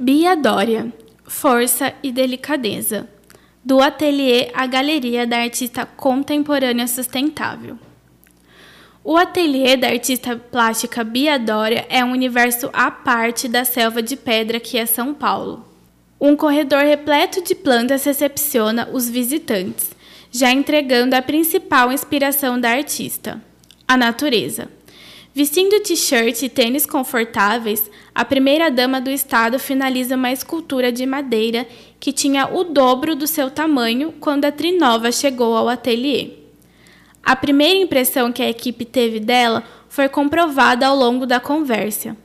Bia Dória, Força e Delicadeza, do ateliê à Galeria da Artista Contemporânea Sustentável. O ateliê da artista plástica Bia Dória é um universo à parte da selva de pedra que é São Paulo. Um corredor repleto de plantas recepciona os visitantes, já entregando a principal inspiração da artista, a natureza. Vestindo t-shirt e tênis confortáveis, a primeira-dama do estado finaliza uma escultura de madeira que tinha o dobro do seu tamanho quando a Trinova chegou ao ateliê. A primeira impressão que a equipe teve dela foi comprovada ao longo da conversa.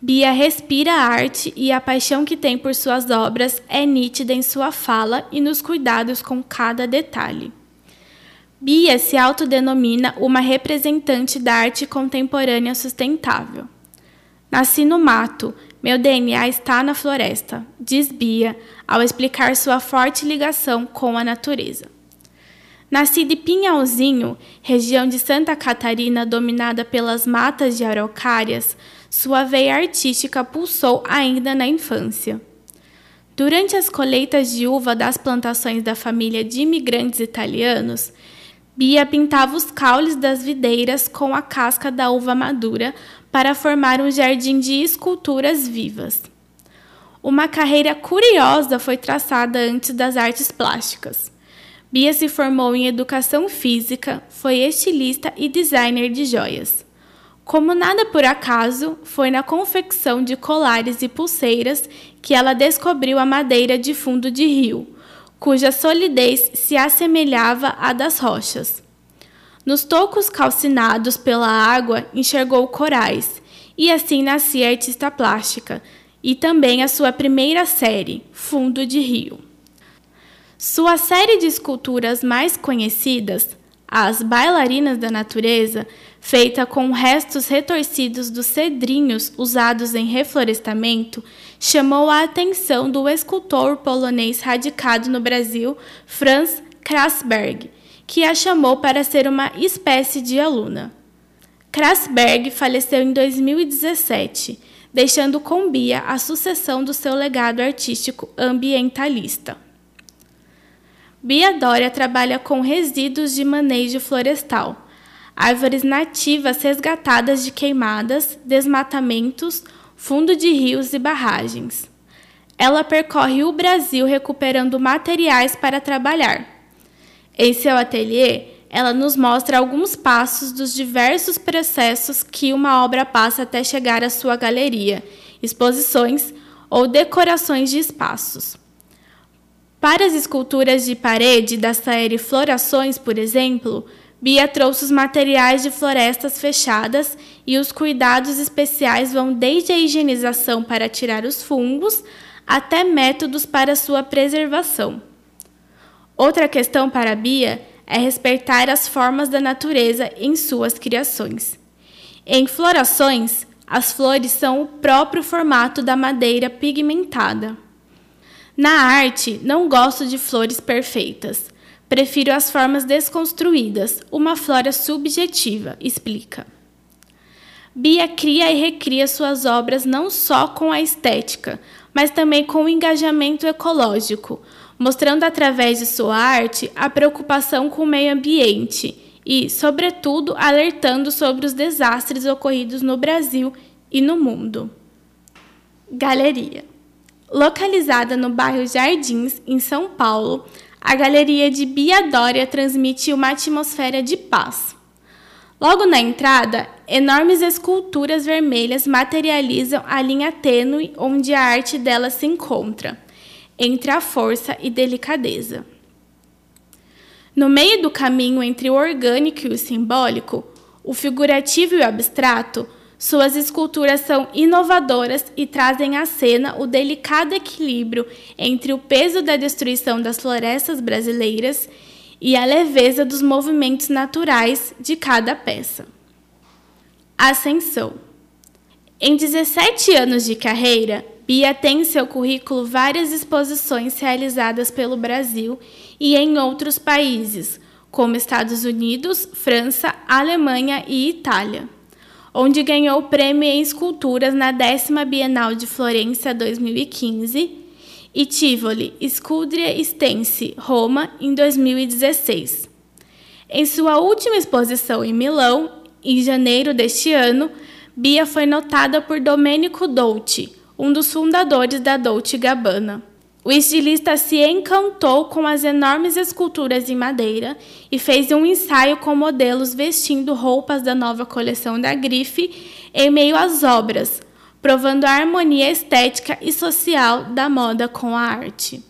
Bia respira a arte e a paixão que tem por suas obras é nítida em sua fala e nos cuidados com cada detalhe. Bia se autodenomina uma representante da arte contemporânea sustentável. Nasci no mato, meu DNA está na floresta, diz Bia ao explicar sua forte ligação com a natureza. Nasci de Pinhalzinho, região de Santa Catarina dominada pelas matas de araucárias, sua veia artística pulsou ainda na infância. Durante as colheitas de uva das plantações da família de imigrantes italianos, Bia pintava os caules das videiras com a casca da uva madura para formar um jardim de esculturas vivas. Uma carreira curiosa foi traçada antes das artes plásticas. Bia se formou em educação física, foi estilista e designer de joias. Como nada por acaso, foi na confecção de colares e pulseiras que ela descobriu a madeira de fundo de rio, cuja solidez se assemelhava à das rochas. Nos tocos calcinados pela água, enxergou corais, e assim nascia a artista plástica, e também a sua primeira série, Fundo de Rio. Sua série de esculturas mais conhecidas, As Bailarinas da Natureza, feita com restos retorcidos dos cedrinhos usados em reflorestamento, chamou a atenção do escultor polonês radicado no Brasil, Franz Krasberg, que a chamou para ser uma espécie de aluna. Krasberg faleceu em 2017, deixando com Bia a sucessão do seu legado artístico ambientalista. Bia Dória trabalha com resíduos de manejo florestal árvores nativas resgatadas de queimadas, desmatamentos, fundo de rios e barragens. Ela percorre o Brasil recuperando materiais para trabalhar. Em seu ateliê, ela nos mostra alguns passos dos diversos processos que uma obra passa até chegar à sua galeria, exposições ou decorações de espaços. Para as esculturas de parede da série Florações, por exemplo, Bia trouxe os materiais de florestas fechadas e os cuidados especiais vão desde a higienização para tirar os fungos até métodos para sua preservação. Outra questão para Bia é respeitar as formas da natureza em suas criações. Em florações, as flores são o próprio formato da madeira pigmentada. Na arte, não gosto de flores perfeitas. Prefiro as formas desconstruídas, uma flora subjetiva, explica. Bia cria e recria suas obras não só com a estética, mas também com o engajamento ecológico, mostrando através de sua arte a preocupação com o meio ambiente e, sobretudo, alertando sobre os desastres ocorridos no Brasil e no mundo. Galeria. Localizada no bairro Jardins, em São Paulo, a galeria de Bia Dória transmite uma atmosfera de paz. Logo na entrada, enormes esculturas vermelhas materializam a linha tênue onde a arte dela se encontra, entre a força e delicadeza. No meio do caminho entre o orgânico e o simbólico, o figurativo e o abstrato, suas esculturas são inovadoras e trazem à cena o delicado equilíbrio entre o peso da destruição das florestas brasileiras e a leveza dos movimentos naturais de cada peça. Ascensão. Em 17 anos de carreira, Bia tem em seu currículo várias exposições realizadas pelo Brasil e em outros países, como Estados Unidos, França, Alemanha e Itália. Onde ganhou o prêmio em esculturas na décima Bienal de Florença 2015 e Tivoli Scuderia Stensi, Roma, em 2016. Em sua última exposição em Milão, em janeiro deste ano, Bia foi notada por Domenico Dolce, um dos fundadores da Dolce Gabbana. O estilista se encantou com as enormes esculturas em madeira e fez um ensaio com modelos vestindo roupas da nova coleção da Grife em meio às obras, provando a harmonia estética e social da moda com a arte.